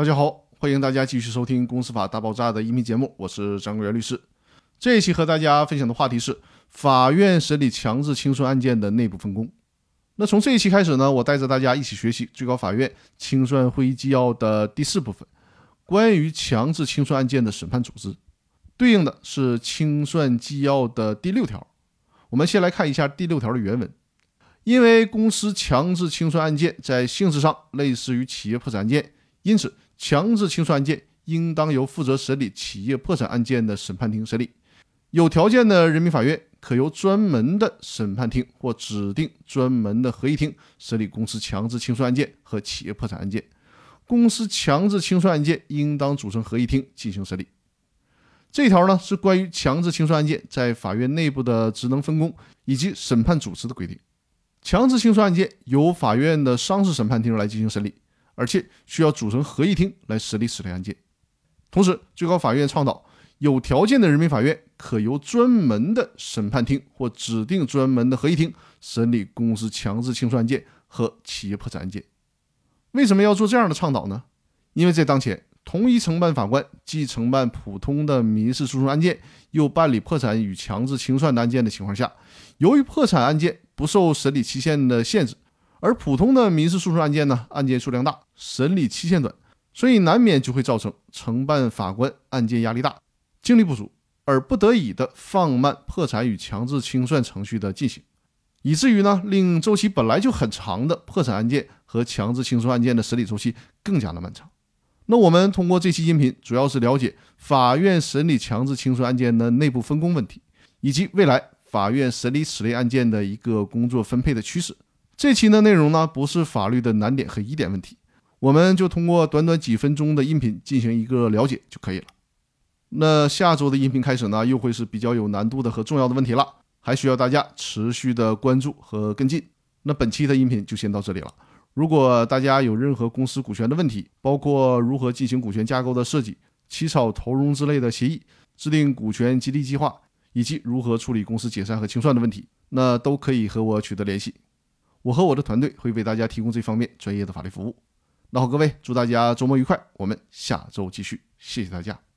大家好，欢迎大家继续收听《公司法大爆炸》的音频节目，我是张国元律师。这一期和大家分享的话题是法院审理强制清算案件的内部分工。那从这一期开始呢，我带着大家一起学习最高法院清算会议纪要的第四部分，关于强制清算案件的审判组织，对应的是清算纪要的第六条。我们先来看一下第六条的原文。因为公司强制清算案件在性质上类似于企业破产案件，因此强制清算案件应当由负责审理企业破产案件的审判庭审理。有条件的人民法院可由专门的审判庭或指定专门的合议庭审理公司强制清算案件和企业破产案件。公司强制清算案件应当组成合议庭进行审理。这条呢是关于强制清算案件在法院内部的职能分工以及审判组织的规定。强制清算案件由法院的商事审判庭来进行审理，而且需要组成合议庭来审理此类案件。同时，最高法院倡导有条件的人民法院可由专门的审判庭或指定专门的合议庭审理公司强制清算案件和企业破产案件。为什么要做这样的倡导呢？因为在当前，同一承办法官既承办普通的民事诉讼案件，又办理破产与强制清算的案件的情况下，由于破产案件不受审理期限的限制，而普通的民事诉讼案件呢，案件数量大，审理期限短，所以难免就会造成承办法官案件压力大，精力不足，而不得已的放慢破产与强制清算程序的进行，以至于呢，令周期本来就很长的破产案件和强制清算案件的审理周期更加的漫长。那我们通过这期音频，主要是了解法院审理强制清算案件的内部分工问题，以及未来。法院审理此类案件的一个工作分配的趋势。这期的内容呢，不是法律的难点和疑点问题，我们就通过短短几分钟的音频进行一个了解就可以了。那下周的音频开始呢，又会是比较有难度的和重要的问题了，还需要大家持续的关注和跟进。那本期的音频就先到这里了。如果大家有任何公司股权的问题，包括如何进行股权架构的设计、起草投融资类的协议、制定股权激励计划。以及如何处理公司解散和清算的问题，那都可以和我取得联系。我和我的团队会为大家提供这方面专业的法律服务。那好，各位，祝大家周末愉快，我们下周继续，谢谢大家。